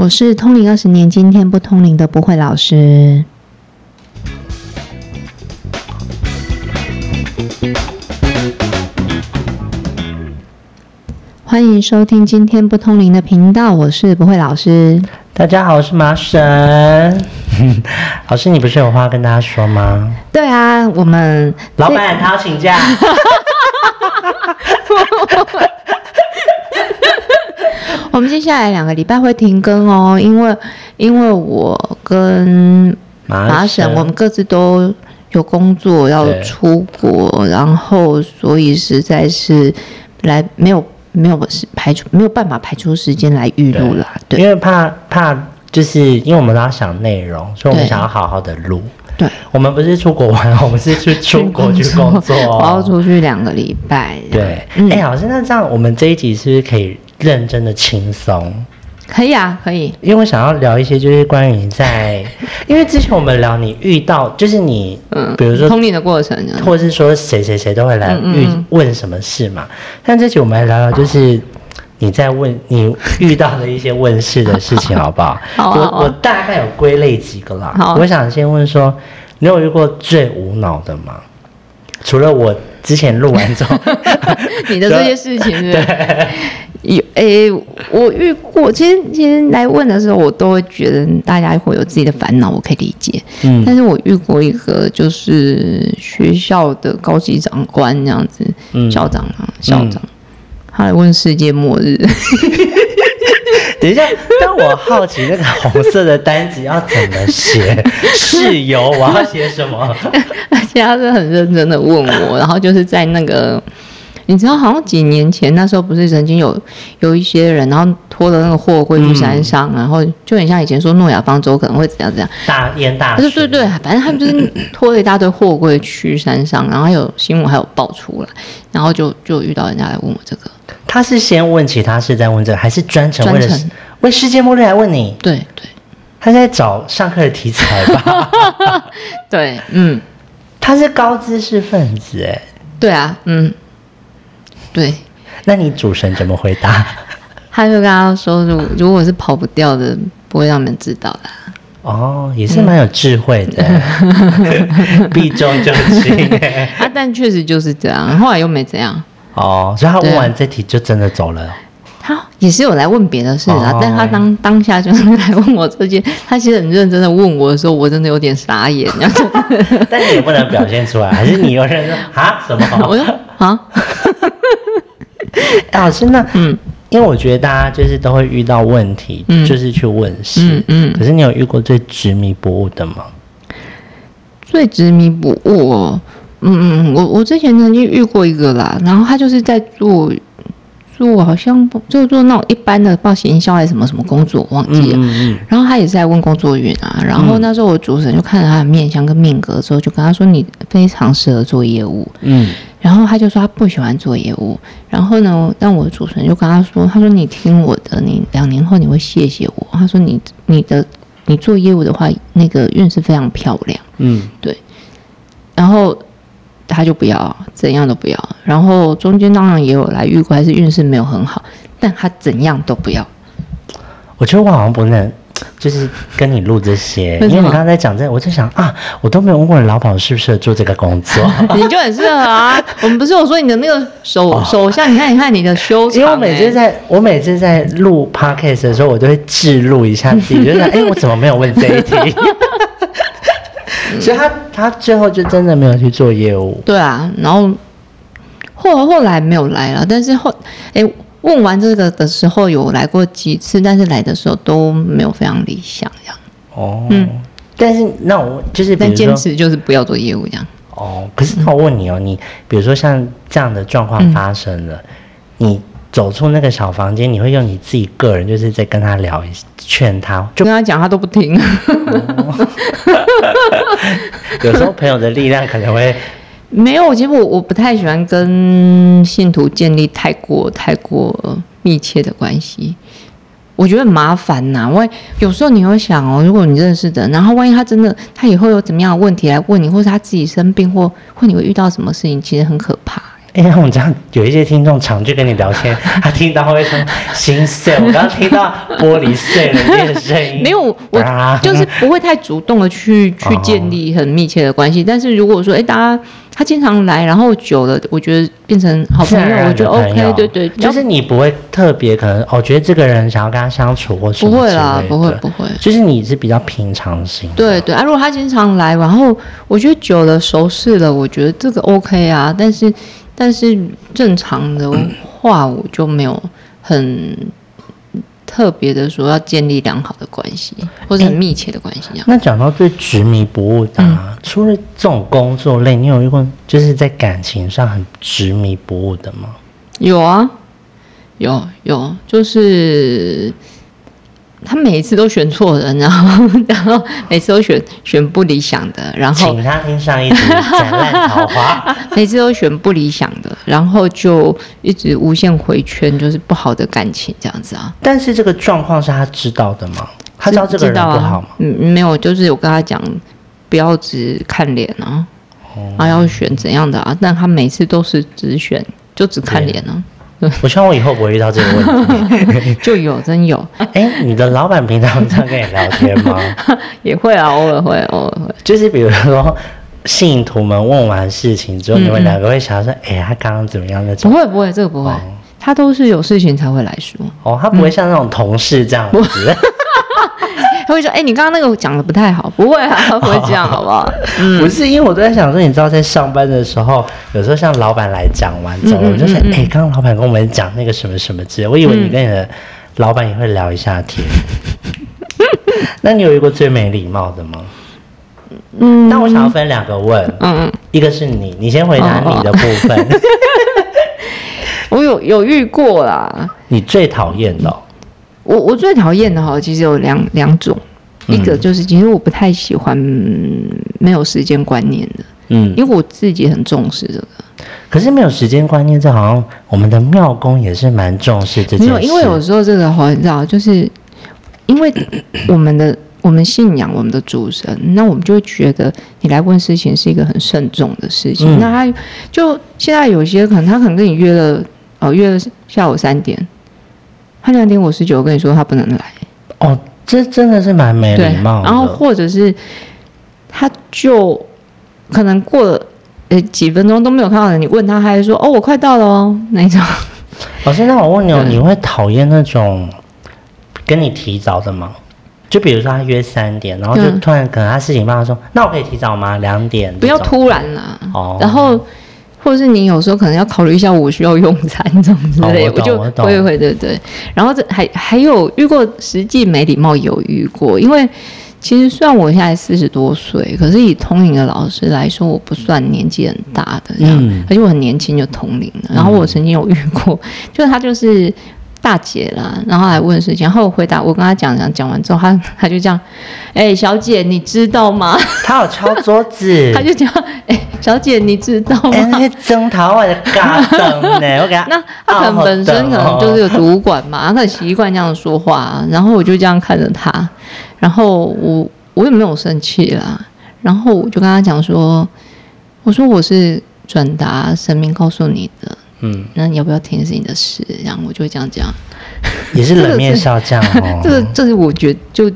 我是通灵二十年，今天不通灵的不会老师。欢迎收听今天不通灵的频道，我是不会老师。大家好，我是麻神。老师，你不是有话跟大家说吗？对啊，我们老板他要请假。我们接下来两个礼拜会停更哦，因为因为我跟麻省，我们各自都有工作要出国，然后所以实在是来没有没有是排除没有办法排出时间来预录啦。对，因为怕怕就是因为我们都要想内容，所以我们想要好好的录。对，我们不是出国玩，我们是去出国去工作。我要出去两个礼拜。对，哎，老师，那这样我们这一集是不是可以？认真的轻松，可以啊，可以。因为我想要聊一些，就是关于你在，因为之前我们聊你遇到，就是你，嗯，比如说通灵的过程，或者是说谁谁谁都会来遇问什么事嘛。但这期我们来聊聊，就是你在问你遇到的一些问事的事情，好不好？好。我我大概有归类几个啦。好。我想先问说，你有遇过最无脑的吗？除了我之前录完之后，你的这些事情，对。有诶，我遇过。其实其实来问的时候，我都会觉得大家会有自己的烦恼，我可以理解。嗯，但是我遇过一个，就是学校的高级长官这样子，校长啊，校长，他来问世界末日。等一下，但我好奇那个红色的单子要怎么写？室友，我要写什么？而且他是很认真的问我，然后就是在那个。你知道，好像几年前那时候不是曾经有有一些人，然后拖着那个货柜去山上，然后就很像以前说诺亚方舟可能会怎样怎样大淹大水。对对对，反正他们就是 拖了一大堆货柜去山上，然后有新闻还有爆出来，然后就就遇到人家来问我这个。他是先问其他事再问这个，还是专程为了为世界末日来问你？对对，他在找上课的题材吧？对，嗯，他是高知识分子哎。对啊，嗯。对，那你主神怎么回答？他就跟他说：“如如果是跑不掉的，不会让你们知道的。”哦，也是蛮有智慧的，避重就轻。啊，但确实就是这样，后来又没怎样。哦，所以他问完这题就真的走了。他也是有来问别的事的，但他当当下就是来问我这些，他其实很认真的问我的时候，我真的有点傻眼。但你也不能表现出来，还是你有认真啊？什么？我说啊。老师，那嗯，因为我觉得大家就是都会遇到问题，就是去问事，嗯，可是你有遇过最执迷不悟的吗？最执迷不悟，嗯嗯，我我之前曾经遇过一个啦，然后他就是在做做好像就做那种一般的报行销还是什么什么工作，忘记了，嗯嗯，然后他也是在问工作员啊，然后那时候我主持人就看着他的面相跟命格之后，就跟他说你非常适合做业务，嗯。然后他就说他不喜欢做业务，然后呢，但我的主持人就跟他说，他说你听我的，你两年后你会谢谢我。他说你你的你做业务的话，那个运势非常漂亮。嗯，对。然后他就不要，怎样都不要。然后中间当然也有来遇过，还是运势没有很好，但他怎样都不要。我觉得我好像不能。就是跟你录这些，因为你刚刚在讲这，我在想啊，我都没有问过你老板适不适合做这个工作，你就很适合啊。我们不是有说你的那个手手相，你看你看你的修因为我每次在我每次在录 podcast 的时候，我都会记录一下自己，就是 哎，我怎么没有问这一题？所以他他最后就真的没有去做业务。对啊，然后后后来没有来了，但是后哎。问完这个的时候有来过几次，但是来的时候都没有非常理想这样。哦，嗯，但是那我就是，但坚持就是不要做业务这样。哦，可是那我问你哦，你比如说像这样的状况发生了，你走出那个小房间，你会用你自己个人就是在跟他聊，劝他，就跟他讲，他都不听。有时候朋友的力量可能会。没有，其实我我不太喜欢跟信徒建立太过太过密切的关系，我觉得很麻烦呐。因为有时候你会想哦，如果你认识的，然后万一他真的他以后有怎么样的问题来问你，或是他自己生病或或你会遇到什么事情，其实很可怕。哎、那我们这样有一些听众常去跟你聊天，他听到会说心碎。我刚刚听到玻璃碎了这个声音，没有，我啊就是不会太主动的去 去哦建立很密切的关系。但是如果说，哎，大家他经常来，然后久了，我觉得变成好朋友，我觉得的朋友 OK，对对，就是你不会特别可能，哦，觉得这个人想要跟他相处或什么不会啦不会不会。就是你是比较平常心的，对对啊，如果他经常来，然后我觉得久了熟识了，我觉得这个 OK 啊。但是但是正常的话，我就没有很特别的说要建立良好的关系，或者很密切的关系。那讲到最执迷不悟的、除了这种工作类，你有遇过就是在感情上很执迷不悟的吗？有啊，有有，就是他每一次都选错人，然后然后每次都选选不理想的，然后请他听上一集《斩烂桃花》。每次都选不理想的，然后就一直无限回圈，就是不好的感情这样子啊。但是这个状况是他知道的吗？他知道这个人不好吗？嗯，没有，就是我跟他讲，不要只看脸啊，哦啊要选怎样的啊，但他每次都是只选，就只看脸啊，我希望我以后不会遇到这个问题。就有真有，哎、你的老板平常这样跟你聊天吗？也会啊，偶尔会，偶尔会。就是比如说信徒们问完事情之后，嗯你们两个会想说，哎、他刚刚怎么样那种？不会不会，这个不会，哦他都是有事情才会来说，哦，他不会像那种同事这样子。他会说，哎、你刚刚那个讲的不太好，不会啊，他 不会这样，好不好？不是，因为我都在想说，你知道，在上班的时候，有时候像老板来讲完之后，我就想，哎、刚刚老板跟我们讲那个什么什么之类，我以为你跟你的老板也会聊一下天。那你有遇过最没礼貌的吗？嗯。那我想要分两个问，嗯嗯，一个是你，你先回答你的部分，我有有遇过啦，你最讨厌的哦、我我最讨厌的哈，其实有两两种，嗯一个就是其实我不太喜欢嗯没有时间观念的，嗯，因为我自己很重视这个。可是没有时间观念，这好像我们的庙公也是蛮重视这件事。没有，因为有时候这个哈，你知道，就是因为我们的我们信仰我们的主神，那我们就会觉得你来问事情是一个很慎重的事情。嗯那他就现在有些可能他可能跟你约了哦，约了下午三点，他两点五十九跟你说他不能来，哦，这真的是蛮没礼，貌的。然后或者是他就可能过了。呃，几分钟都没有看到人，你问他，他还说：“哦，我快到了哦。”那一种，老师，那我问你哦，你会讨厌那种跟你提早的吗？就比如说他约三点，然后就嗯突然可能他事情办他说，那我可以提早吗？两点？不要突然啦。哦然后，或者是你有时候可能要考虑一下，我需要用餐这种之类，哦我就会会对对。然后这还还有遇过实际没礼貌，有遇过，因为其实虽然我现在四十多岁，可是以通灵的老师来说，我不算年纪很大的这样，嗯而且我很年轻就通灵了。然后我曾经有遇过，就是他就是。大姐啦，然后来问事情，然后我回答，我跟他讲讲讲完之后，他他就这样，哎、小姐，你知道吗？他有敲桌子，他就这样，哎、小姐，你知道吗？哎，那些征桃外的嘎噔呢，我给他，那他可能本身可能就是有主管嘛，他很习惯这样说话，然后我就这样看着他，然后我我也没有生气啦，然后我就跟他讲说，我说我是转达神明告诉你的，嗯，那你要不要听是你的事，然后我就会这样讲，也是冷面笑匠哦。这个这是我觉得就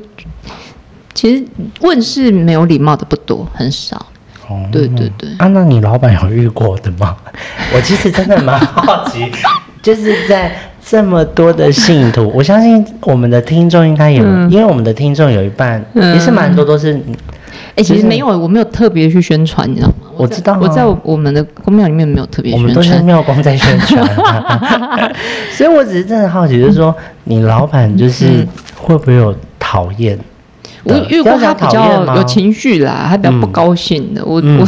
其实问事没有礼貌的不多，很少，哦对对对。啊，那你老板有遇过的吗？我其实真的蛮好奇，就是在这么多的信徒，我相信我们的听众应该有，嗯因为我们的听众有一半、嗯也是蛮多都是，哎、其就是实没有，我没有特别去宣传，你知道吗？我知道啊我在我我们的公庙里面没有特别我们都是。庙公在宣传，所以我只是真的好奇，就是说你老板就是嗯会不会有讨厌的？我遇过他比较有情绪啦，他比较不嗯高兴的。我嗯。我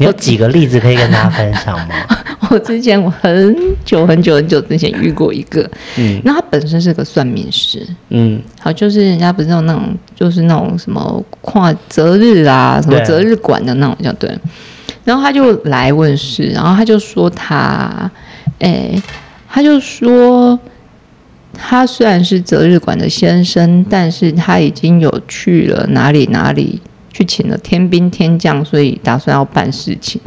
你有几个例子可以跟大家分享吗？我之前我很久很久很久之前遇过一个，嗯。那他本身是个算命师，嗯。好，就是人家不是有那种，就是那种什么跨择日啊，什么择日馆的那种，叫对。然后他就来问事，然后他就说他，哎，他就说他虽然是择日馆的先生，但是他已经有去了哪里哪里去请了天兵天将，所以打算要办事情。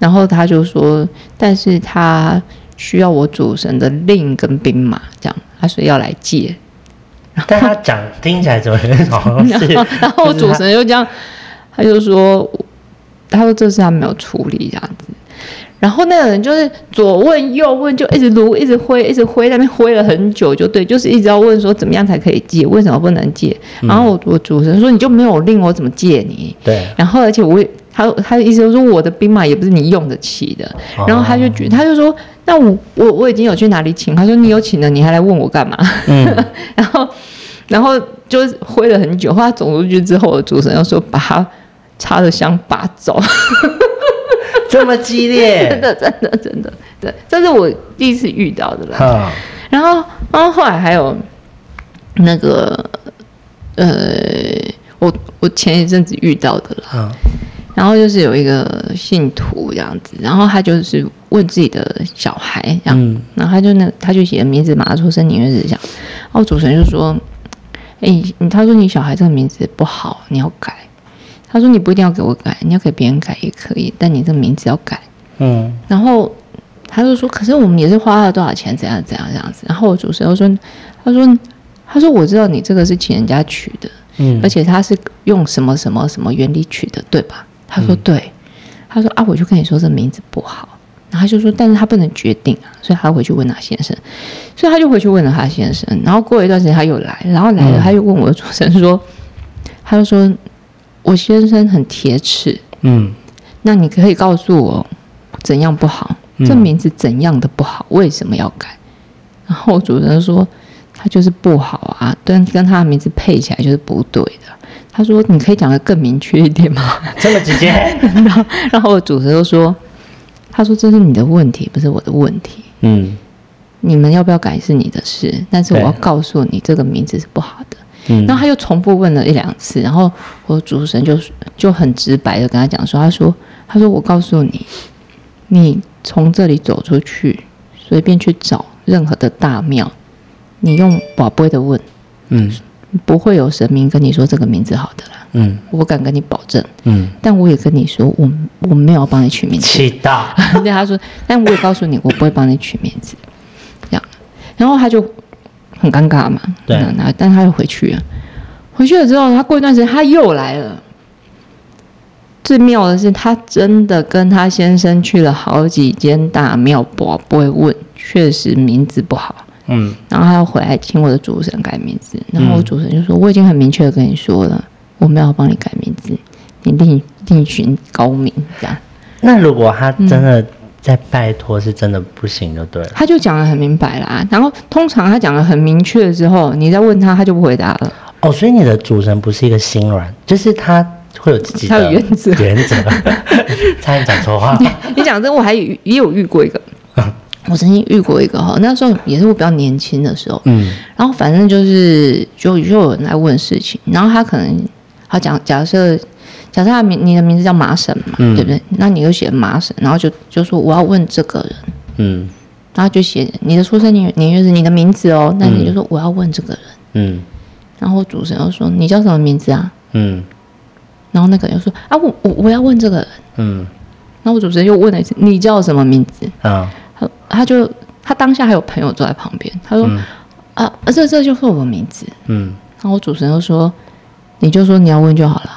然后他就说，但是他需要我主神的令跟兵马，这样，他说要来借。但他讲听起来怎么好像是？然后我主神就这样，他就说，他说这事他没有处理这样子。然后那个人就是左问右问，就一直撸，一直挥，一直挥，那边挥了很久，就对，就是一直要问说怎么样才可以借，为什么不能借？然后我我主持人说你就没有令我怎么借你？对。然后而且我他他的意思就是说我的兵马也不是你用得起的。然后他就觉他就说那我我我已经有去哪里请？他说你有请了，你还来问我干嘛？嗯。然后然后就挥了很久，后来走出去之后，主持人又说把他插的香拔走。这么激烈，真的，真的，真的，对，这是我第一次遇到的了。然后，然后后来还有那个，呃，我我前一阵子遇到的了。然后就是有一个信徒这样子，然后他就是问自己的小孩这样，然后他就那他就写名字，马上出生年月日这样。然后主持人就说：“哎，他说你小孩这个名字不好，你要改。”他说：“你不一定要给我改，你要给别人改也可以，但你这个名字要改。”嗯，然后他就说：“可是我们也是花了多少钱，怎样怎样这样子。”然后我主持人说：“他说，他说我知道你这个是请人家取的，嗯，而且他是用什么什么什么原理取的，对吧？”他说：“对。”他说：“啊，我就跟你说这名字不好。”然后他就说：“但是他不能决定啊，所以他回去问他先生，所以他就回去问了他先生。然后过了一段时间他又来，然后来了他又问我的主持人说：“他就说。”我先生很铁齿，嗯，那你可以告诉我怎样不好？这名字怎样的不好？为什么要改？然后主人说他就是不好啊，跟跟他的名字配起来就是不对的。他说你可以讲的更明确一点吗？这么直接？然后然后主人就说，他说这是你的问题，不是我的问题。嗯，你们要不要改是你的事，但是我要告诉你这个名字是不好的。然后他又重复问了一两次，然后我主持人就就很直白的跟他讲说：“他说，他说我告诉你，你从这里走出去，随便去找任何的大庙，你用宝贝的问，嗯，不会有神明跟你说这个名字好的啦，嗯，我敢跟你保证，嗯，但我也跟你说，我我没有帮你取名字，气大，对他说，但我也告诉你，我不会帮你取名字，这样，然后他就。很尴尬嘛，对，那但他又回去了，回去了之后，他过一段时间他又来了。最妙的是，他真的跟他先生去了好几间大庙，不不会问，确实名字不好，嗯，然后他又回来请我的主神改名字，然后我主神就说：“我已经很明确的跟你说了，我没有帮你改名字，你另另寻高明。”这样。那如果他真的？再拜托是真的不行就对了，他就讲的很明白啦。然后通常他讲的很明确之后，你再问他，他就不回答了。哦，所以你的主人不是一个心软，就是他会有自己的原则。原则，差点讲错话。你讲这我还也有遇过一个，我曾经遇过一个哈，那时候也是我比较年轻的时候，嗯，然后反正就是就就有人来问事情，然后他可能他讲假设。假设他名你的名字叫麻省嘛，对不对？那你就写麻省，然后就就说我要问这个人，嗯，然后就写你的出生年年月日，你的名字哦。那你就说我要问这个人，嗯。然后主持人又说你叫什么名字啊？嗯。然后那个人又说啊我我我要问这个人，嗯。然后主持人又问了一次你叫什么名字？啊。他他就他当下还有朋友坐在旁边，他说啊这这就是我的名字，嗯。然后主持人又说你就说你要问就好了。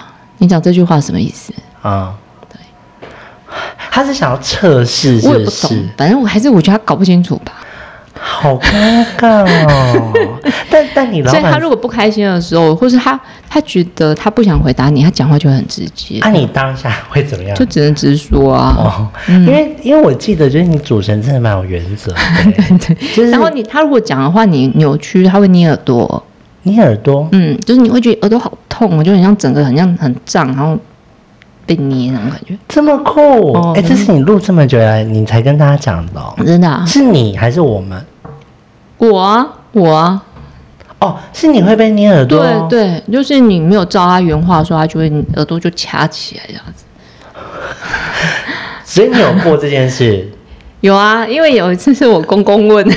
你讲这句话什么意思啊？对，他是想要测试，我也不懂。反正我还是我觉得他搞不清楚吧。好尴尬哦。但但你老板，所以他如果不开心的时候，或是他他觉得他不想回答你，他讲话就很直接。那你当下 会怎么样？就只能直说啊。哦，因为因为我记得，就是你主持人真的蛮有原则。对 对。就是然后你他如果讲的话，你扭曲，他会捏耳朵。捏耳朵？嗯，就是你会觉得耳朵好。痛，我就很像整个很像很胀，然后被捏那种感觉。这么酷！哎，这是你录这么久来你才跟大家讲的，真的？是你还是我们？我啊，我啊。哦，是你会被捏耳朵？对对，就是你没有照他原话说，他就会耳朵就掐起来这样子。所以你有过这件事？有啊，因为有一次是我公公问。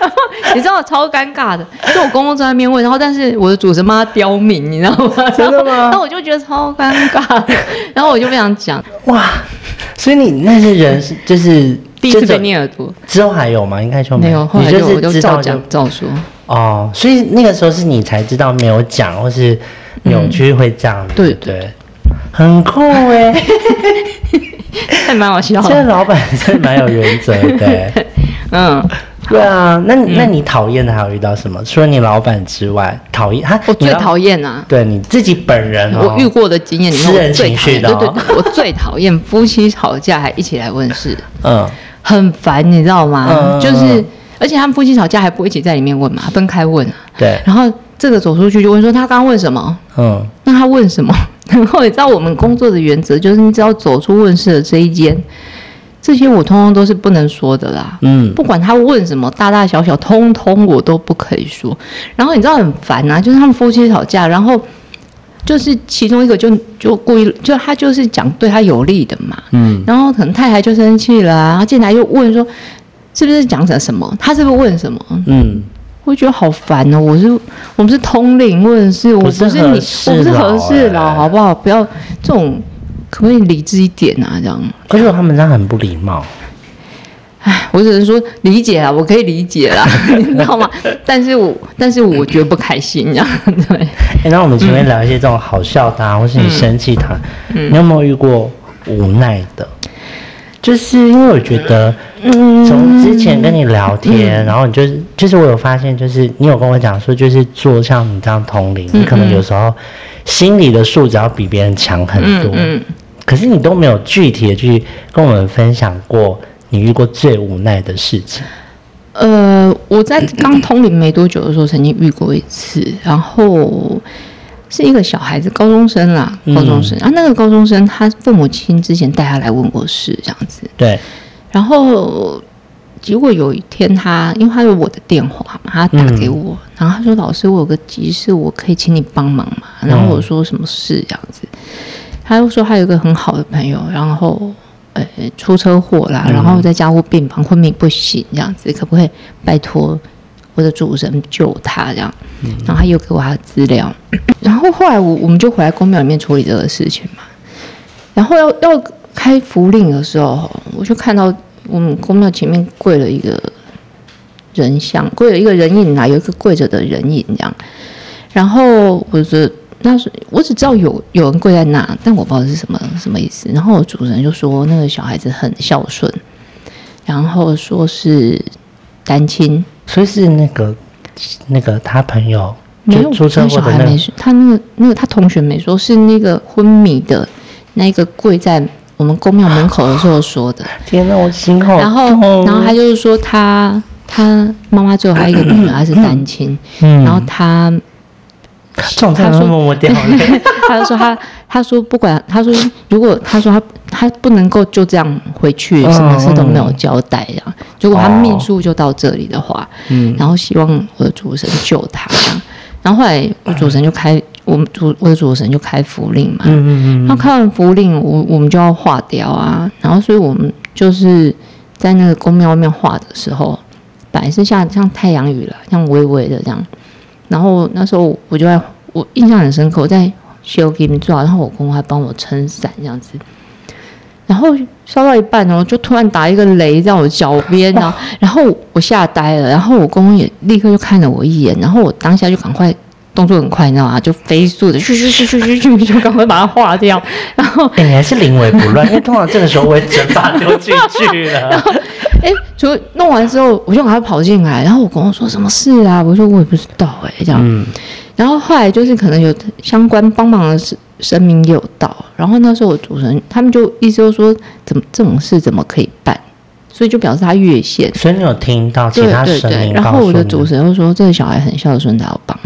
你知道超尴尬的，就我公公在那边问，然后但是我的主持妈刁民，你知道吗？真的吗？那我就觉得超尴尬，然后我就不想讲。哇，所以你那些人是就是第一次被捏耳朵，之后还有吗？应该就没有，后来你就我就照讲照说。哦，所以那个时候是你才知道没有讲，或是扭曲会这样子，对不对，很酷哎、还蛮好笑这个的。老板真的蛮有原则的。嗯，对啊，那那你讨厌的还有遇到什么？除了你老板之外，讨厌他，我最讨厌厌啊，对你自己本人哦，我遇过的经验里面，私人情绪的哦对对对，我最讨厌夫妻吵架还一起来问事，嗯很烦，你知道吗？嗯就是，而且他们夫妻吵架还不一起在里面问嘛，分开问啊。对，然后这个走出去就问说他刚刚问什么？嗯那他问什么？然后你知道我们工作的原则就是，你只要走出问事的这一间，这些我通通都是不能说的啦。嗯不管他问什么，大大小小，通通我都不可以说。然后你知道很烦啊，就是他们夫妻吵架，然后就是其中一个就就故意，就他就是讲对他有利的嘛，嗯然后可能太太就生气了啊，然后进来又问说是不是讲成什么，他是不是问什么？嗯，我觉得好烦哦！我是我们是通灵问世，我不不是你，我不是和佬事佬，欸好不好？不要这种，可不可以理智一点啊？这样，可是他们这样很不礼貌。唉，我只能说理解啦，我可以理解啦，你知道吗？但是我但是我觉得不开心，这样对。哎，那我们前面聊一些这种好笑的、啊，或是你生气他，你有没有遇过无奈的？就是因为我觉得，从之前跟你聊天，然后你就是就是我有发现，就是你有跟我讲说，就是做像你这样通灵，你可能有时候心理的素质要比别人强很多，嗯可是你都没有具体的去跟我们分享过你遇过最无奈的事情。呃，我在刚通灵没多久的时候，曾经遇过一次，然后是一个小孩子，高中生啦，嗯。高中生、啊，那个高中生他父母亲之前带他来问过事，这样子，对，然后结果有一天他，因为他有我的电话嘛，他打给我，然后他说：“老师，我有个急事，我可以请你帮忙嘛？”然后我说：“什么事？”这样子，他又说他有一个很好的朋友，然后呃出车祸啦，然后在加护病房，昏迷不醒，这样子，可不可以拜托我的主神救他？这样，然后他又给我他的资料，然后后来我我们就回来公庙里面处理这个事情嘛。然后要要开符令的时候，我就看到我们公庙前面跪了一个人像，跪了一个人影啊，有一个跪着的人影这样。然后我就那是我只知道有有人跪在那，但我不知道是什么什么意思。然后我主人就说那个小孩子很孝顺，然后说是单亲，所以是那个那个他朋友没有就出车祸的那个小孩没说，他那个那个他同学没说，是那个昏迷的那个跪在我们公庙门口的时候说的。天哪，我心好然后，痛然后他就是说他他妈妈最后还有一个女儿，他是单亲，嗯。然后他这种真的会默默掉泪。他就说他他说不管他说如果他说他他不能够就这样回去，嗯什么事都没有交代这样，如果他哦命数就到这里的话，嗯然后希望我的主神救他这样，然后后来我主神就开我们主我的主神就开符令嘛，嗯嗯然后开完符令，我我们就要化掉啊。然后，所以我们就是在那个宫庙外面画的时候，本来是像像太阳雨了，像微微的这样。然后那时候我就在，我印象很深刻，我在修给你们做，然后我公公还帮我撑伞这样子。然后烧到一半哦，就突然打一个雷在我脚边，呢然后我吓呆了，然后我公公也立刻就看了我一眼，然后我当下就赶快动作很快，你知道吗？就飞速的咻咻咻咻咻咻，就赶快把它化掉。然后哎、你还是临危不乱，因为通常这个时候我会整把丢进去了。哎，就弄完之后，我就赶快跑进来，然后我跟我说什么事啊？我说我也不知道哎、这样。嗯，然后后来就是可能有相关帮忙的神神明也有到，然后那时候我主持人他们就意思就说怎么这种事怎么可以办，所以就表示他越线。所以你有听到其对他神对对，然后我的主持人又说这个小孩很孝顺，他要帮，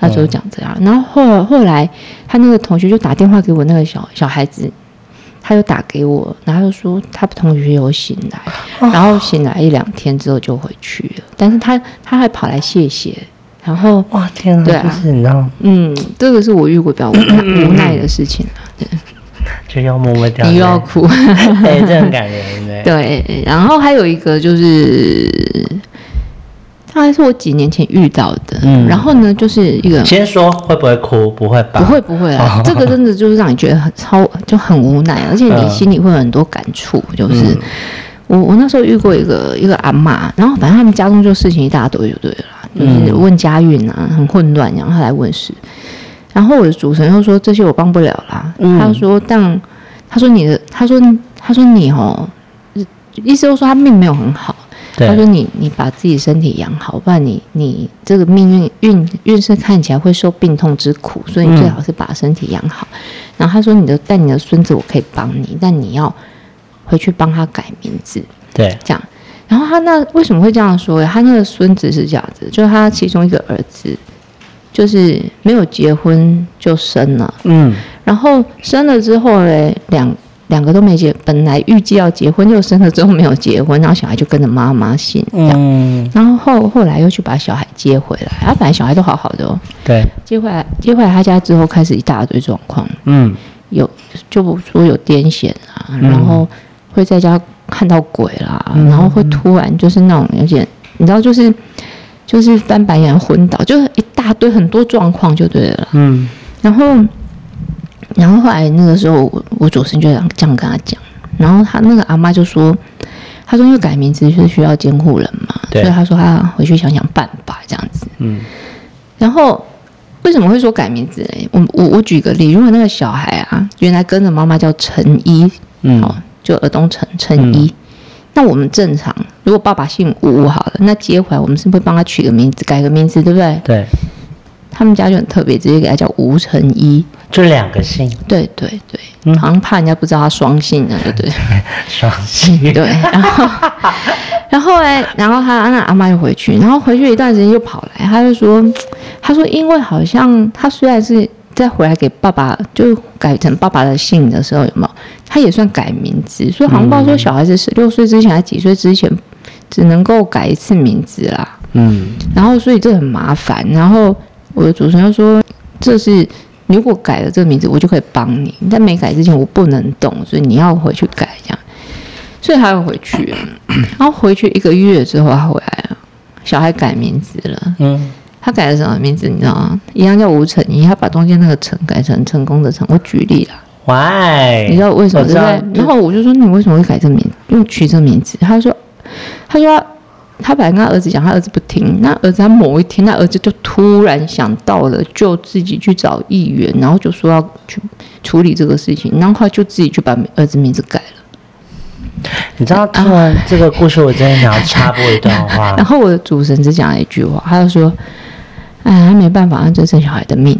他就讲这样。然后后后来他那个同学就打电话给我那个小小孩子，他就打给我，然后说他同学有醒来，然后醒来一两天之后就回去了，但是他他还跑来谢谢，然后哇天啊，对啊就是你知道，嗯，这个是我遇过比较无奈无奈的事情了，对就要默默掉。你又要哭。对、这很感人对。对，然后还有一个就是大概是我几年前遇到的。嗯，然后呢，就是一个先说会不会哭？不会吧？不会不会啊，这个真的就是让你觉得很超就很无奈，而且你心里会有很多感触。就是我我那时候遇过一个一个阿妈，然后反正他们家中就事情一大堆就对了，就是问家运啊，很混乱，然后他来问事。然后我的主持人又说这些我帮不了啦，他说但他说你的他说他说你哦，意思就是说他命没有很好。他说你你把自己身体养好，不然你你这个命运运运势看起来会受病痛之苦，所以你最好是把身体养好。然后他说你的但你的孙子我可以帮你，但你要回去帮他改名字。对，这样。然后他那为什么会这样说？他那个孙子是这样子，就是他其中一个儿子。就是没有结婚就生了，嗯，然后生了之后嘞，两两个都没结，本来预计要结婚，就生了之后没有结婚，然后小孩就跟着妈妈姓，嗯，然后后后来又去把小孩接回来，然后本来小孩都好好的哦，对，接回来接回来他家之后开始一大堆状况，嗯，有就说有癫痫啊，然后会在家看到鬼啦，然后会突然就是那种有点，你知道就是。就是翻白眼昏倒，就是一大堆很多状况就对了。嗯，然后，然后后来那个时候，我我主持人就这样跟他讲，然后他那个阿妈就说，他说因为改名字是需要监护人嘛，所以他说他回去想想办法这样子。嗯，然后为什么会说改名字嘞？我我我举个例，如果那个小孩啊，原来跟着妈妈叫陈一，嗯，就尔东陈陈一。那我们正常，如果爸爸姓吴好了，那接回来我们是不是帮他取个名字，改个名字，对不对？对。他们家就很特别，直接给他叫吴成一，就两个姓。对对对，好像怕人家不知道他双姓呢，对不对？双姓。对。然后，然后哎，然后他那阿妈又回去，然后回去一段时间又跑来，他就说，他说因为好像他虽然是。再回来给爸爸，就改成爸爸的姓的时候，有没有？他也算改名字，所以好像报说小孩子十六岁之前还几岁之前，只能够改一次名字啦。嗯，然后所以这很麻烦。然后我的主持人说，这是如果改了这个名字，我就可以帮你；但没改之前，我不能动，所以你要回去改这样。所以他又回去，然后回去一个月之后，他回来了，小孩改名字了。嗯。他改了什么名字？你知道吗？一样叫吴成一，他把中间那个“成”改成“成功”的“成”。我举例了，Why？你知道为什么？对不对？然后我就说你为什么会改这名，用取这名字？他说，他说他本来跟他儿子讲，他儿子不听。那儿子他某一天，他儿子就突然想到了，就自己去找议员，然后就说要去处理这个事情，然后他就自己就把儿子名字改了。你知道听完这个故事，我真的想要插播一段话。然后我的主神只讲了一句话，他就说。哎，他没办法，这生小孩的命。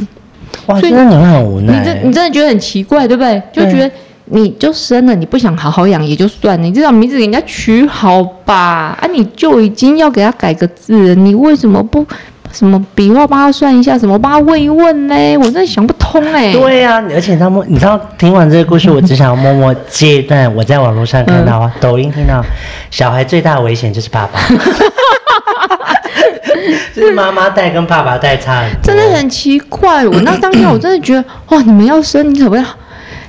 哇，真的你会很无奈。你真你真的觉得很奇怪，对不对？就觉得你就生了，你不想好好养也就算，你至少名字给人家取好吧？啊，你就已经要给他改个字，你为什么不什么笔画帮他算一下，什么帮他问一问呢？我真的想不通哎。对呀，而且他们，你知道，听完这个故事，我只想要默默接一段。我在网络上看到，抖音听到，小孩最大的危险就是爸爸。就是妈妈带跟爸爸带差很多，真的很奇怪。我那当下我真的觉得，哇，你们要生，你怎么要？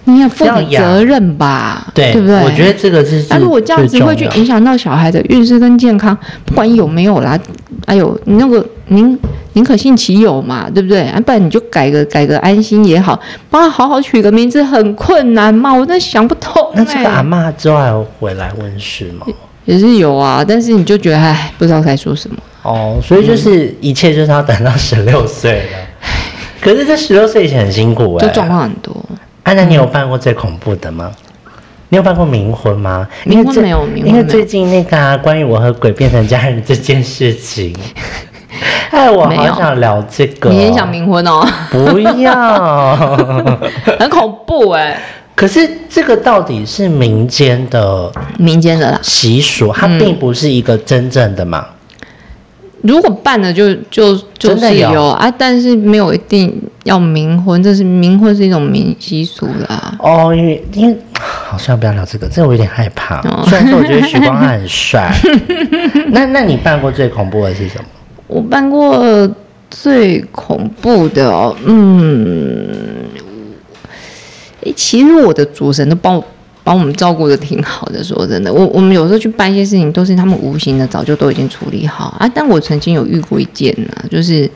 你要负点责任吧，对对不对？我觉得这个是。那如果这样子会去影响到小孩的运势跟健康，不管有没有啦，哎呦，你那个宁宁可信其有嘛，对不对？啊，不然你就改个改个安心也好，帮他好好取个名字很困难嘛，我真的想不通。那这个阿妈之后还回来问事吗？也是有啊，但是你就觉得哎，不知道该说什么。哦，所以就是一切就是要等到十六岁了。可是这十六岁以前很辛苦哎，就状况很多。安娜，你有办过最恐怖的吗？你有办过冥婚吗？冥婚没有，因为最近那个关于我和鬼变成家人这件事情，哎，我好想聊这个。你也想冥婚哦？不要，很恐怖哎。可是这个到底是民间的民间的习俗，它并不是一个真正的嘛。如果办了就就就是有啊，但是没有一定要冥婚，这是冥婚是一种民习俗啦。哦，因为因为好，算了，不要聊这个，这我有点害怕。虽然说我觉得许光汉很帅，那那你办过最恐怖的是什么？我办过最恐怖的哦，嗯，哎，其实我的主神都帮我把我们照顾的挺好的。说真的，我我们有时候去办一些事情，都是他们无形的早就都已经处理好啊。但我曾经有遇过一件呢，就是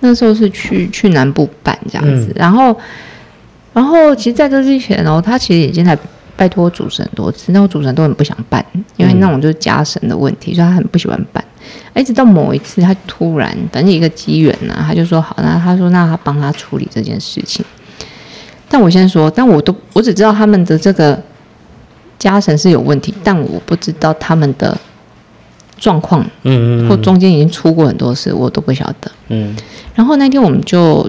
那时候是去去南部办这样子，然后然后其实在这之前哦，他其实已经在拜托主神很多次，那我主神都很不想办，因为那种就是家神的问题，所以他很不喜欢办。一直到某一次，他突然反正一个机缘呢，他就说好，那他说那他帮他处理这件事情。但我先说，但我都我只知道他们的这个家神是有问题，但我不知道他们的状况，嗯嗯，或中间已经出过很多事，我都不晓得。嗯。然后那天我们就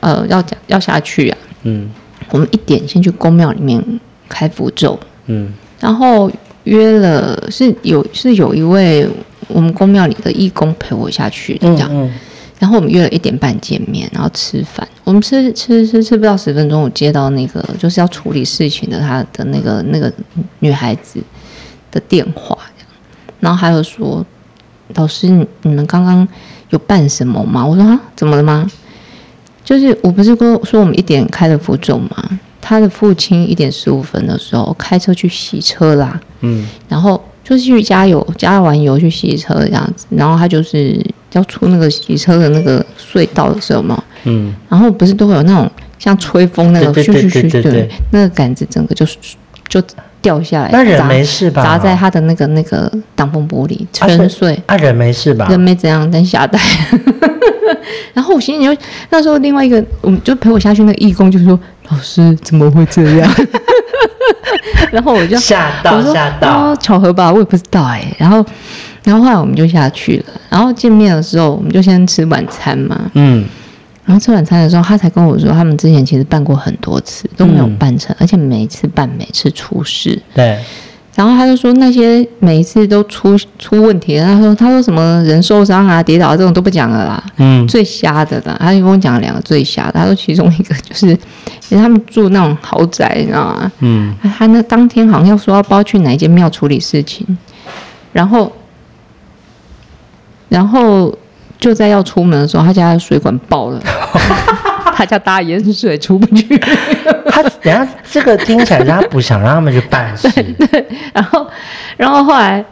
呃要讲要下去啊，嗯，我们一点先去宫庙里面开符咒，嗯，然后约了是有是有一位。我们公庙里的义工陪我下去的，这样，然后我们约了一点半见面，然后吃饭。我们吃吃吃吃不到十分钟，我接到那个就是要处理事情的他的那个那个女孩子的电话，然后还有说：“老师，你们刚刚有办什么吗？”我说：“啊，怎么了吗？”就是我不是说说我们一点开的福州吗？他的父亲一点十五分的时候开车去洗车啦，嗯，然后。就是去加油，加完油去洗车这样子，然后他就是要出那个洗车的那个隧道的时候嘛，嗯，然后不是都会有那种像吹风那个嘘嘘嘘，对，那个杆子整个就就掉下来，那人没事吧？砸在他的那个那个挡风玻璃，沉碎。啊，人没事吧？人没怎样，但吓呆。然后我心里就那时候另外一个，我们就陪我下去那个义工就说：“老师怎么会这样？” 然后我就吓到吓到，巧合吧，我也不知道哎。然后，然后后来我们就下去了。然后见面的时候，我们就先吃晚餐嘛。嗯。然后吃晚餐的时候，他才跟我说，他们之前其实办过很多次都没有办成，而且每一次办每次出事。对。然后他就说那些每一次都出出问题，他说他说什么人受伤啊、跌倒这种都不讲了啦。嗯。最瞎的啦，他就跟我讲了两个最瞎的。他说其中一个就是，其实他们住那种豪宅，你知道吗？嗯。他那当天好像要说要不知道去哪一间庙处理事情，然后，然后就在要出门的时候，他家的水管爆了。他家大淹水出不去，他等下这个听起来他不想让他们去办事。对，然后，然后后来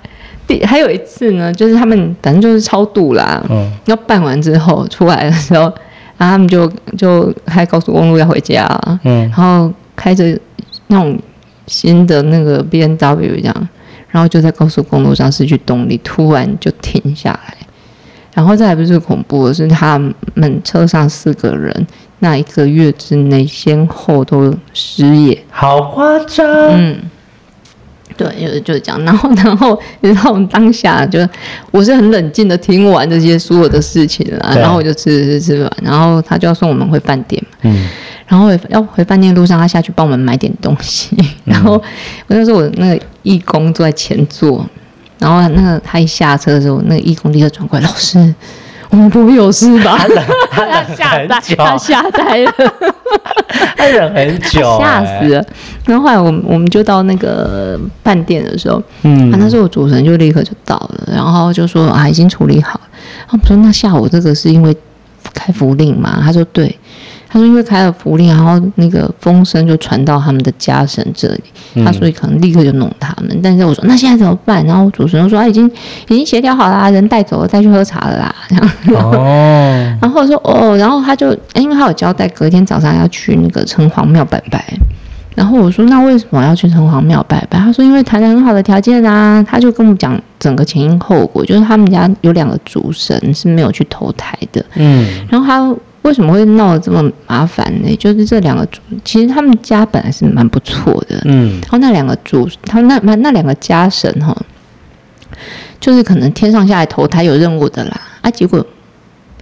第还有一次呢，就是他们反正就是超度啦，嗯，要办完之后出来的时候，然后他们就就开高速公路要回家，嗯，然后开着那种新的那个 B N W 这样，然后就在高速公路上失去动力，突然就停下来，然后再还不是恐怖的是他们车上四个人。那一个月之内，先后都失业，好夸张。嗯，对，就是就是这样。然后，然后，然后当下就我是很冷静的听完这些所有的事情了，然后我就吃吃吃完，然后他就要送我们回饭店嘛。嗯，然后要回饭店路上，他下去帮我们买点东西。然后我那时候我那个义工坐在前座，然后那个他一下车的时候，那个义工立刻转过来，老师。我们不会有事吧？他吓呆，他吓呆了，他忍很久，吓死了。然后后来我们我们就到那个饭店的时候，嗯，那时候主持人就立刻就到了，然后就说啊已经处理好。他说那下午这个是因为开福令嘛？他说对。他说：“因为开了福利，然后那个风声就传到他们的家神这里，他所以可能立刻就弄他们。但是我说那现在怎么办？然后主持人说啊，已经已经协调好啦，人带走了，再去喝茶了啦。哦，然后说哦，然后他就因为他有交代，隔天早上要去那个城隍庙拜拜。然后我说那为什么要去城隍庙拜拜？他说因为谈了很好的条件啊。他就跟我讲整个前因后果，就是他们家有两个主神是没有去投胎的。嗯，然后他。为什么会闹得这么麻烦呢？就是这两个主，其实他们家本来是蛮不错的，嗯，然后那两个主，他那那那两个家神哈，就是可能天上下来投胎有任务的啦，啊，结果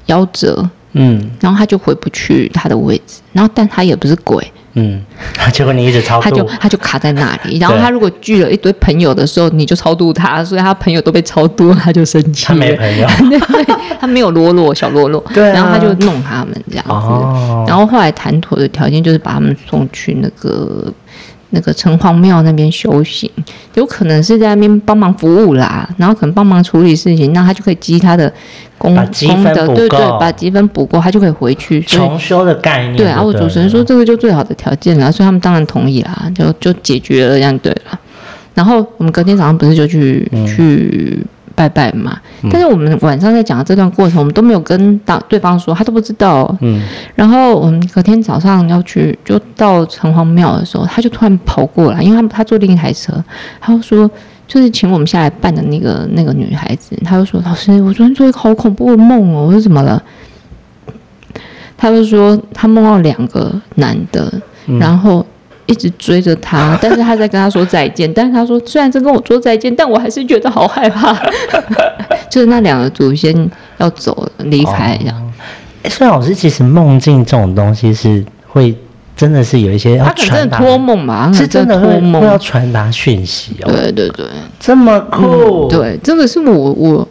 夭折，嗯，然后他就回不去他的位置，然后但他也不是鬼。嗯，结果你一直超度，他就他就卡在那里。然后他如果聚了一堆朋友的时候，你就超度他，所以他朋友都被超度，他就生气。他没朋友，他没有罗罗小罗罗。对，然后他就弄他们这样子。然后后来谈妥的条件就是把他们送去那个那个城隍庙那边修行，有可能是在那边帮忙服务啦，然后可能帮忙处理事情，那他就可以积他的功功德，对对，把积分补够，他就可以回去重修的概念。对啊，我主持人说这个就最好的条件了，所以他们当然同意啦，就就解决了这样对了。然后我们隔天早上不是就去去。拜拜嘛，但是我们晚上在讲的这段过程，我们都没有跟当对方说，他都不知道。嗯，然后我们隔天早上要去，就到城隍庙的时候，他就突然跑过来，因为他他坐另一台车，他就说，就是请我们下来办的那个那个女孩子，他就说，老师，我昨天做一个好恐怖的梦哦，我说怎么了？他就说他梦到两个男的，然后。一直追着他，但是他在跟他说再见。但是他说，虽然在跟我说再见，但我还是觉得好害怕。就是那两个祖先要走离开这样。孙老师，其实梦境这种东西是会真的是有一些他可能托梦嘛，是真的托梦要传达讯息哦。对对对，这么酷。对，这个是我我。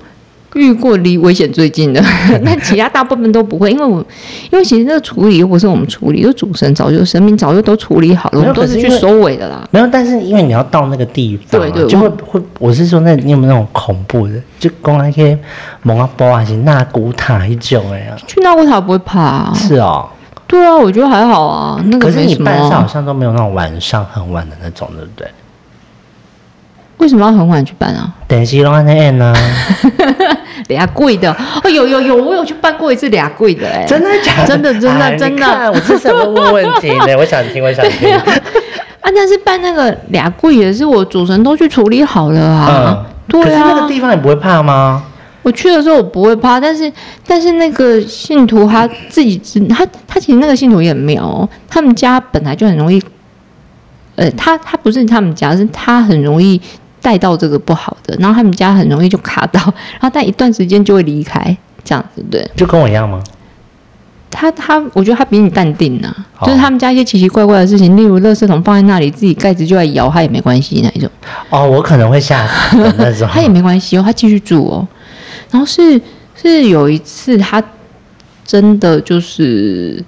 遇过离危险最近的，那其他大部分都不会，因为我，因为其实那个处理又不是我们处理，就主神早就神明早就都处理好了，我们都是去收尾的啦。没有，但是因为你要到那个地方，对对，就会会，我是说，那你有没有那种恐怖的？就光那些蒙阿波还是纳古塔一种哎呀？去纳古塔不会怕？是哦，对啊，我觉得还好啊。那个可是你办事好像都没有那种晚上很晚的那种，对不对？为什么要很晚去办啊？等西龙安那宴呢？俩贵的哦，有有有，我有去办过一次俩贵的哎，真的假？真的真的真的，我是什么问问题呢？我想听，我想听。啊，但是办那个俩贵也是我主神都去处理好了啊。对啊，那个地方你不会怕吗？我去的时候我不会怕，但是但是那个信徒他自己他他其实那个信徒也很妙，他们家本来就很容易，呃，他他不是他们家，是他很容易。带到这个不好的，然后他们家很容易就卡到，然后但一段时间就会离开，这样子对。就跟我一样吗？他他，我觉得他比你淡定呢，就是他们家一些奇奇怪怪的事情，例如垃圾桶放在那里，自己盖子就在摇，他也没关系那一种。哦，我可能会吓那种。他也没关系哦，他继续住哦。然后是是有一次，他真的就是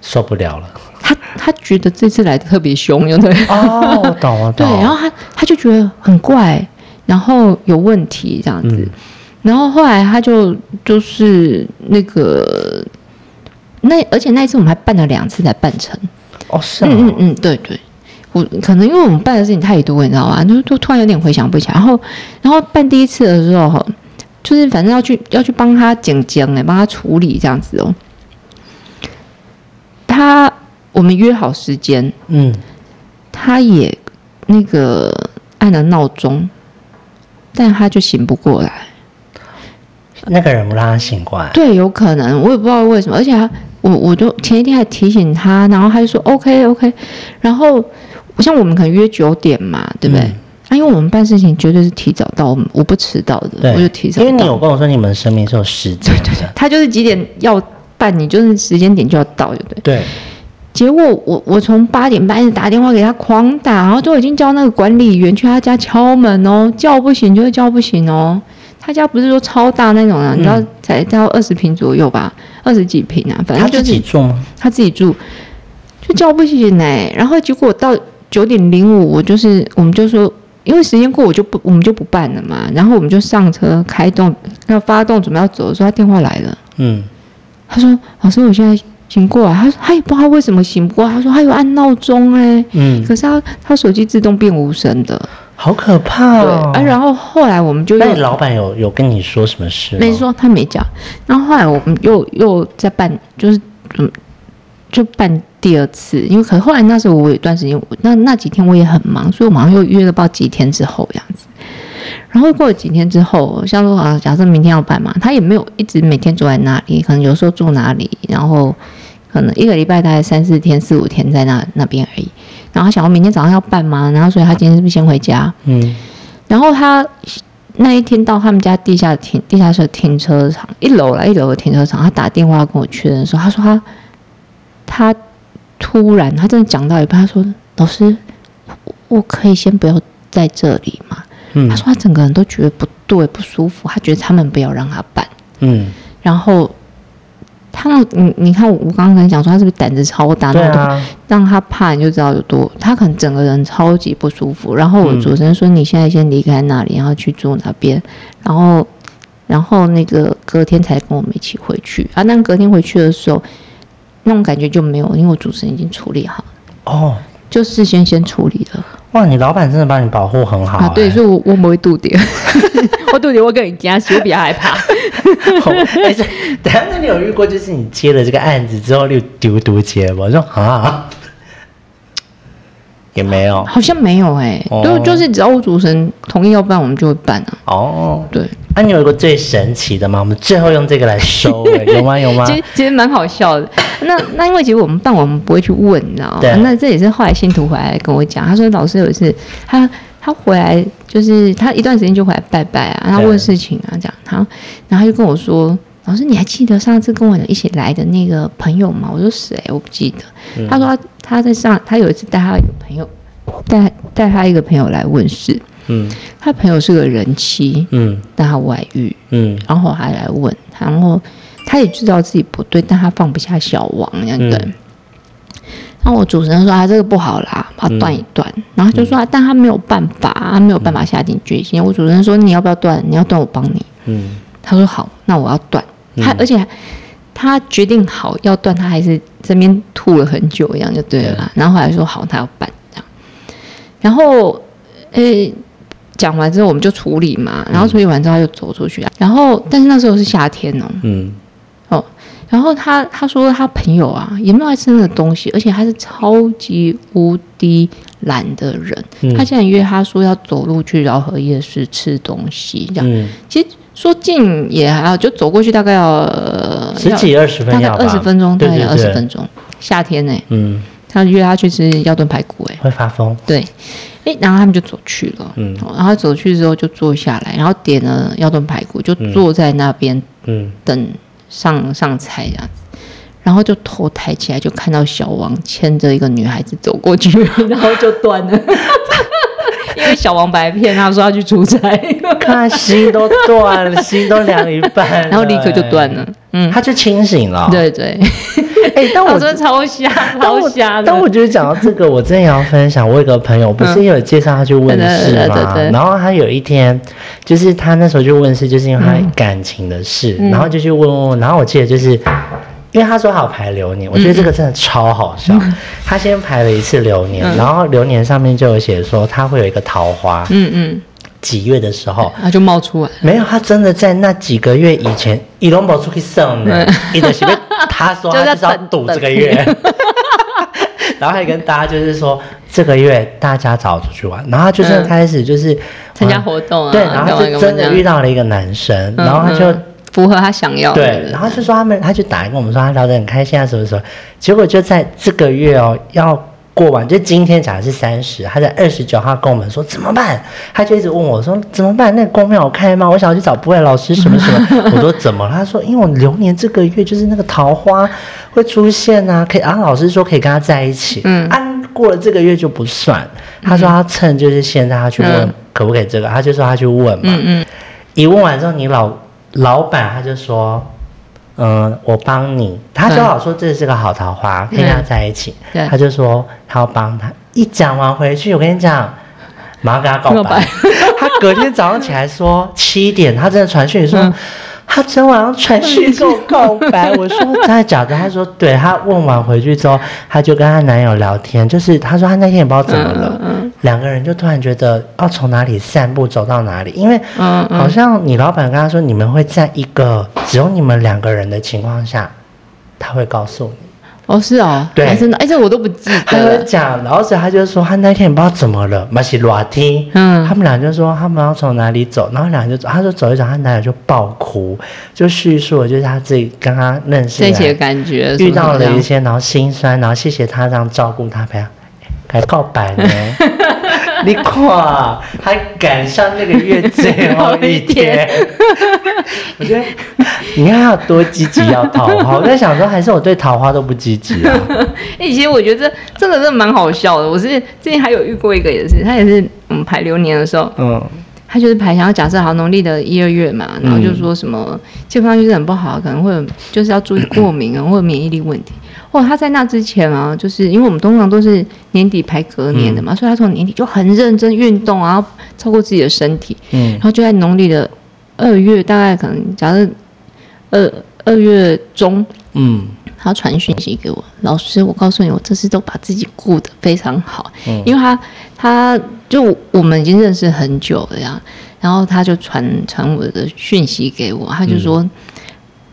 受不了了。他他觉得这次来的特别凶，有对？哦，我懂了，对，然后他他就觉得很怪，然后有问题这样子，然后后来他就就是那个那而且那一次我们还办了两次才办成，哦，是，嗯嗯嗯，对对，我可能因为我们办的事情太多，你知道吗？就就突然有点回想不起来，然后然后办第一次的时候，就是反正要去要去帮他剪剪哎，帮他处理这样子哦，他。我们约好时间，嗯，他也那个按了闹钟，但他就醒不过来。那个人不让他醒过来，对，有可能，我也不知道为什么。而且他，我我就前一天还提醒他，然后他就说 OK OK。然后像我们可能约九点嘛，对不对？啊，因为我们办事情绝对是提早到，我不迟到的，我就提早。因为你有跟我说你们生命是有时间的，他就是几点要办，你就是时间点就要到，对不对？对。结果我我从八点半一直打电话给他狂打，然后都已经叫那个管理员去他家敲门哦，叫不醒就是叫不醒哦。他家不是说超大那种啊，你知道才到二十平左右吧，二十几平啊，反正他自己住吗？他自己住，就叫不醒哎。然后结果到九点零五，我就是我们就说，因为时间过我就不我们就不办了嘛。然后我们就上车开动要发动准备要走的时候，他电话来了，嗯，他说老师我现在。醒过来，他他也不知道为什么醒不过来。他说他有按闹钟哎，嗯，可是他他手机自动变无声的，好可怕哦。啊，然后后来我们就，那你老板有有跟你说什么事？没说，他没讲。然后后来我们又又在办，就是嗯，就办第二次，因为可后来那时候我有一段时间，那那几天我也很忙，所以我马上又约了报几天之后这样子。然后过了几天之后，像说啊，假设明天要办嘛，他也没有一直每天坐在那里，可能有时候住哪里，然后。可能一个礼拜大概三四天、四五天在那那边而已。然后他想我明天早上要办吗？然后所以他今天是不是先回家？嗯。然后他那一天到他们家地下停地下室停车场一楼来一楼的停车场，他打电话跟我确认说，他说他他突然他真的讲到一半，他说老师，我可以先不要在这里吗？嗯。他说他整个人都觉得不对不舒服，他觉得他们不要让他办。嗯。然后。他那你你看我我刚刚跟你讲说他是不是胆子超大，对让他怕你就知道有多，他可能整个人超级不舒服。然后我嗯主持人说你现在先离开那里，然后去住那边，然后然后那个隔天才跟我们一起回去啊。但隔天回去的时候，那种感觉就没有，因为我主持人已经处理好，哦，就事先先处理了哇，你老板真的帮你保护很好、啊。对，欸所以我我不会渡点，我渡点我跟你加戏，我比较害怕。哦哎，这等下，那你有遇过就是你接了这个案子之后，你丢丢毒接吗？我说啊，也没有好像没有哎、哦就就是只要我主持人同意要办，我们就会办啊。哦。对，那、你有一个最神奇的吗？我们最后用这个来收尾，有吗？有吗？其实其实蛮好笑的。那那因为其实我们办我们不会去问，你知道吗对？那这也是后来信徒回来跟我讲，他说老师有一次他他回来就是他一段时间就回来拜拜啊，他对问事情啊这样，然后然后他就跟我说。老师，你还记得上次跟我一起来的那个朋友吗？我说谁？我不记得。嗯他说他他在上，他有一次带他一个朋友，带带他一个朋友来问事。嗯他朋友是个人妻，嗯但他外遇，嗯然后还来问，然后他也知道自己不对，但他放不下小王，这样对。嗯然后我主持人说啊这个不好啦，把它断一断。然后就说、啊但他没有办法，他没有办法下定决心。我主持人说你要不要断？你要断我帮你。嗯他说好，那我要断。他嗯而且他决定好要断，他还是这边吐了很久一样就对了啦。然后后来说好，他要办这样。然后诶。讲完之后我们就处理嘛，然后处理完之后他就走出去了。然后但是那时候是夏天哦，嗯哦，然后他他说他朋友啊也没有爱吃那个东西，而且他是超级无敌懒的人。嗯。他竟然约他说要走路去饶河夜市吃东西，这样、嗯，其实说近也还好，就走过去大概要、呃十几二十要大概二十分钟，大概要二十分钟。夏天呢、嗯，他约他去吃腰炖排骨、哎，会发疯。对，哎，然后他们就走去了，嗯。哦然后走去之后就坐下来，然后点了腰炖排骨，就坐在那边嗯，等上上菜这样子，然后就头抬起来，就看到小王牵着一个女孩子走过去，然后就断了。因为小王白骗他说要去出差，看心都断了，心都凉一半，然后立刻就断了。嗯，他就清醒了。，对对，哎、但我我真的超瞎，超瞎的。但我觉得讲到这个，我真的也要分享。我有个朋友，不是也有介绍他去问事吗？然后他有一天，就是他那时候去问事，就是因为他感情的事，嗯然后就去问问问。然后我记得就是。因为他说好排流年，我觉得这个真的超好笑。他先排了一次流年，嗯然后流年上面就有写说他会有一个桃花，嗯嗯，几月的时候，他就冒出来。没有，他真的在那几个月以前，伊龙宝出去送的，一的是被他说 他就是要赌这个月，然后还跟大家就是说这个月大家早出去玩，然后就是嗯开始就是参加活动啊对，然后就真的遇到了一个男生，嗯然后他就。嗯符合他想要的。对，然后就说他们，他就打来跟我们说他聊得很开心啊什么什么，结果就在这个月哦要过完，就今天讲的是三十，他在二十九号跟我们说怎么办，他就一直问我说怎么办，那个公庙有开吗？我想要去找不会老师什么什么，我说怎么了？他说因为我流年这个月就是那个桃花会出现啊，可以啊，老师说可以跟他在一起，嗯。啊，过了这个月就不算，他说他趁就是现在他去问、嗯。可不可以这个，他就说他去问嘛，嗯嗯。一问完之后，你老老板他就说，嗯，我帮你。他就好说这是个好桃花，跟他在一起。他就说他要帮他。一讲完回去，我跟你讲，马上跟他告白 告白。他隔天早上起来说七点，他真的传讯说。嗯他昨天晚上传讯跟我告白，我说真的假的？他说对。他问完回去之后，他就跟她男友聊天，就是他说他那天也不知道怎么了，嗯嗯两个人就突然觉得要从哪里散步走到哪里，因为好像你老板跟他说你们会在一个只有你们两个人的情况下，他会告诉你，哦是哦，对。还真的，哎这我都不记他得。他有讲，然后所以他就说他那天也不知道怎么了，马西裸梯，嗯。他们俩就说他们要从哪里走，然后俩就走，他就走一走，他男友就爆哭，就叙述了就是他自己跟他认识在一起的来感觉，遇到了一些，些，然后心酸，然后谢谢他这样照顾他，陪他还告白呢。你看，还赶上那个月最后一天，我觉得你看他有多积极要桃花。我在想说，还是我对桃花都不积极啊。哎，其实我觉得这这个真的蛮好笑的。我是之前还有遇过一个，也是他也是嗯排流年的时候，嗯他就是排想要假设好农历的一二月嘛，然后就说什么健康就是很不好，可能会有就是要注意过敏啊或者免疫力问题。哦，他在那之前啊，就是因为我们通常都是年底排隔年的嘛，所以他从年底就很认真运动，然后照顾自己的身体。嗯，然后就在农历的二月，大概可能假设二二月中，嗯。他传讯息给我，老师，我告诉你，我这次都把自己顾得非常好，嗯，因为他，他就我们已经认识很久了呀，然后他就传传我的讯息给我，他就说。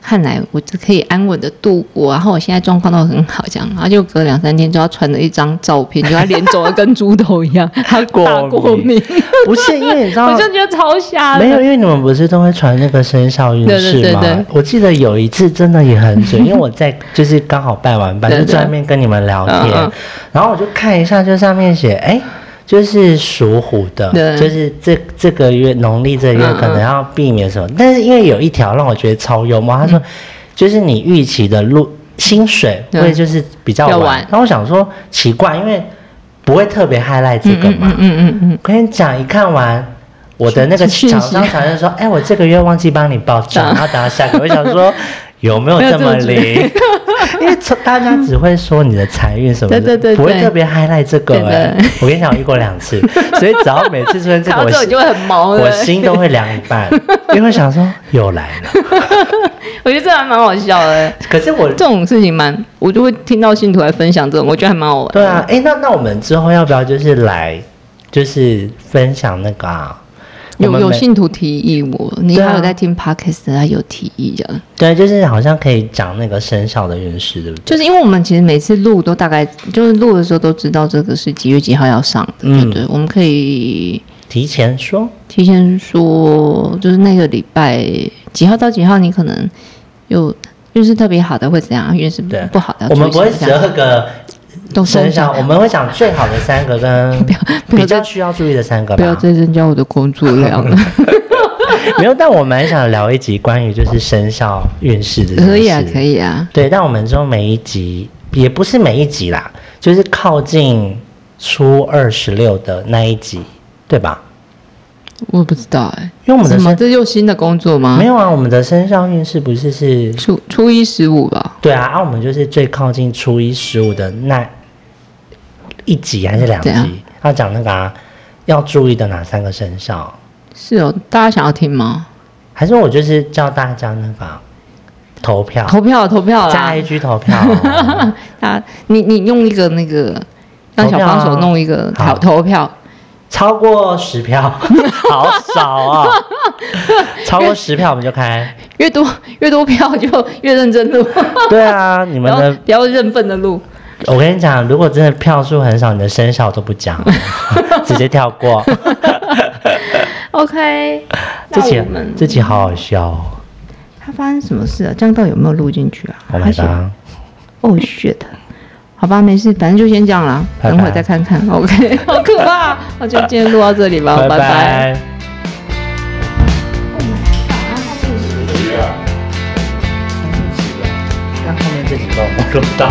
看来我就可以安稳的度过，然后我现在状况都很好，这样，然后就隔两三天就要传了一张照片，就他脸肿的跟猪头一样，他过过敏，不是因为你知道，我就觉得超瞎，没有，因为你们不是都会传那个生肖运势吗？我记得有一次真的也很准，因为我在就是刚好拜完班，就在那边跟你们聊天，然后我就看一下，就上面写，哎。就是属虎的，就是这这个月农历这个月可能要避免什么，但是因为有一条让我觉得超幽默，他说就是你预期的路薪水会就是比较晚，然后我想说奇怪，因为不会特别 highlight 这个嘛，嗯嗯嗯嗯，跟你讲，一看完我的那个厂商传就说，哎，我这个月忘记帮你报账，然后 等到下个，我想说。有没有这么灵？因为大家只会说你的财运什么的，不会特别 highlight 这个。我跟你讲，我遇过两次，所以只要每次出现这个，我就会很毛，我心都会凉一半，因为想说又来了。我觉得这还蛮好笑的。可是我这种事情蛮，我就会听到信徒来分享这种，我觉得还蛮好玩。对啊，哎，那那我们之后要不要就是来，就是分享那个？啊？有有信徒提议我，你还有在听 podcast，他有提议这样。对，就是好像可以讲那个生肖的运势，对不对？就是因为我们其实每次录都大概就是录的时候都知道这个是几月几号要上的，嗯，对，我们可以提前说，提前说，就是那个礼拜几号到几号，你可能有运势特别好的会怎样，运势不好的，我们不会十二个。生肖，我们会讲最好的三个跟 比较需要注意的三个吧。不要再增加我的工作量了。没有，但我蛮想聊一集关于就是生肖运势的。可以啊，可以啊。对，但我们说每一集也不是每一集啦，就是靠近初二十六的那一集，对吧？我不知道哎，因为我们的什么这又新的工作吗？没有啊，我们的生肖运势不是是初初一十五吧？对啊，啊，我们就是最靠近初一十五的那。一集还是两集？他讲那个啊，要注意的哪三个生肖？是哦，大家想要听吗？还是我就是叫大家那个投票？投票，投票加一句投票。啊，你你用一个那个让小帮手弄一个投投票，超过十票，好少啊！超过十票我们就开，越多越多票就越认真录。对啊，你们的不要认份的录。我跟你讲，如果真的票数很少，你的生肖都不讲，直接跳过。OK，这期这期好好笑哦。他发生什么事啊？这样到底有没有录进去啊？我来吧。Oh shit！好吧，没事，反正就先这样了，等会再看看。OK，好可怕。那就今天录到这里吧，拜拜。看后面这几段我录不到。